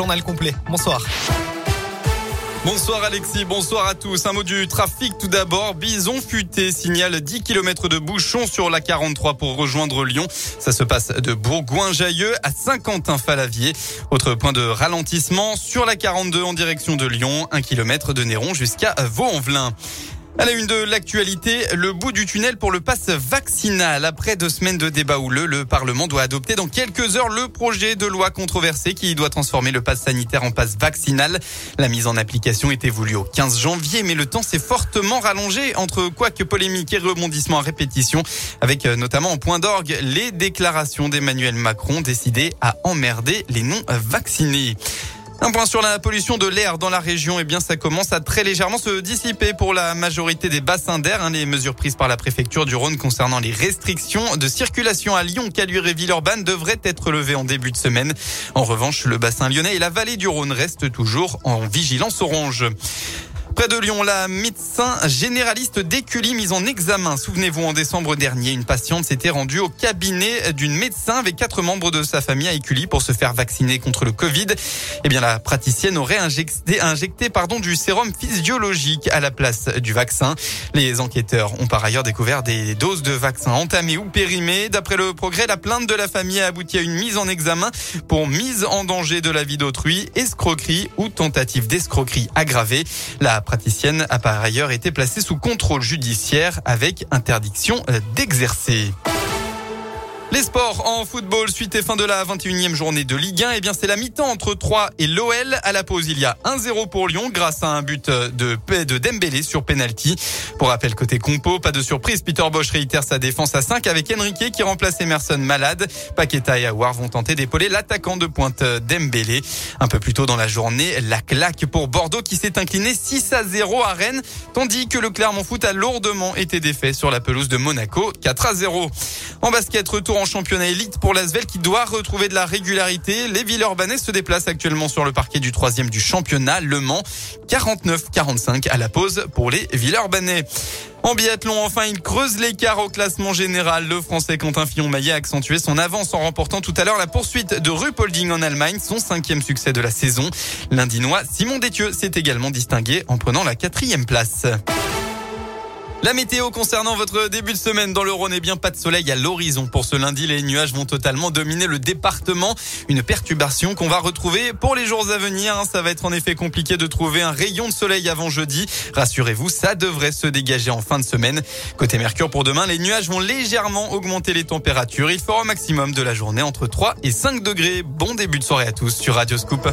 journal complet. Bonsoir. Bonsoir Alexis, bonsour à tous. Un mot du trafic tout d'abord. Bison futé signale 10 km de bouchons sur la 43 pour rejoindre Lyon. Ça se passe de Bourgoin-Jailleux à Saint-Quentin-Falavier. Autre point de ralentissement sur la 42 en direction de Lyon, 1 km de Néron jusqu'à Vaux-en-Velin. À la une de l'actualité, le bout du tunnel pour le pass vaccinal. Après deux semaines de débat houleux, le Parlement doit adopter dans quelques heures le projet de loi controversé qui doit transformer le pass sanitaire en pass vaccinal. La mise en application était voulue au 15 janvier, mais le temps s'est fortement rallongé entre quoique polémique et rebondissement à répétition, avec euh, notamment en point d'orgue les déclarations d'Emmanuel Macron décidé à emmerder les non vaccinés. Un point sur la pollution de l'air dans la région. Eh bien, ça commence à très légèrement se dissiper pour la majorité des bassins d'air. Hein. les mesures prises par la préfecture du Rhône concernant les restrictions de circulation à Lyon, Caluire et Villeurbanne devraient être levées en début de semaine. En revanche, le bassin lyonnais et la vallée du Rhône restent toujours en vigilance orange. Près de Lyon, la médecin généraliste d'Écully mise en examen. Souvenez-vous, en décembre dernier, une patiente s'était rendue au cabinet d'une médecin avec quatre membres de sa famille à Écully pour se faire vacciner contre le Covid. Eh bien, la praticienne aurait injecté, pardon, du sérum physiologique à la place du vaccin. Les enquêteurs ont par ailleurs découvert des doses de vaccins entamées ou périmées. D'après le progrès, la plainte de la famille a abouti à une mise en examen pour mise en danger de la vie d'autrui, escroquerie ou tentative d'escroquerie aggravée. La praticienne a par ailleurs été placée sous contrôle judiciaire avec interdiction d'exercer. Les sports en football, suite et fin de la 21e journée de Ligue 1. Eh bien, c'est la mi-temps entre 3 et l'OL. À la pause, il y a 1-0 pour Lyon grâce à un but de, de Dembélé sur penalty. Pour rappel, côté compo, pas de surprise. Peter Bosch réitère sa défense à 5 avec Enrique qui remplace Emerson malade. Paqueta et Aouar vont tenter d'épauler l'attaquant de pointe Dembélé. Un peu plus tôt dans la journée, la claque pour Bordeaux qui s'est incliné 6 à 0 à Rennes, tandis que le Clermont Foot a lourdement été défait sur la pelouse de Monaco 4 à 0. En basket, retour en championnat élite pour l'Asvel qui doit retrouver de la régularité. Les Villeurbanais se déplacent actuellement sur le parquet du troisième du championnat, Le Mans. 49-45 à la pause pour les Villeurbanais. En biathlon, enfin, il creuse l'écart au classement général. Le Français Quentin Fillon-Maillet a accentué son avance en remportant tout à l'heure la poursuite de Rupolding en Allemagne, son cinquième succès de la saison. L'Indinois Simon Détieux s'est également distingué en prenant la quatrième place. La météo concernant votre début de semaine dans le Rhône, eh bien pas de soleil à l'horizon. Pour ce lundi, les nuages vont totalement dominer le département. Une perturbation qu'on va retrouver pour les jours à venir. Hein. Ça va être en effet compliqué de trouver un rayon de soleil avant jeudi. Rassurez-vous, ça devrait se dégager en fin de semaine. Côté Mercure pour demain, les nuages vont légèrement augmenter les températures. Il fera au maximum de la journée entre 3 et 5 degrés. Bon début de soirée à tous sur Radio Scoop.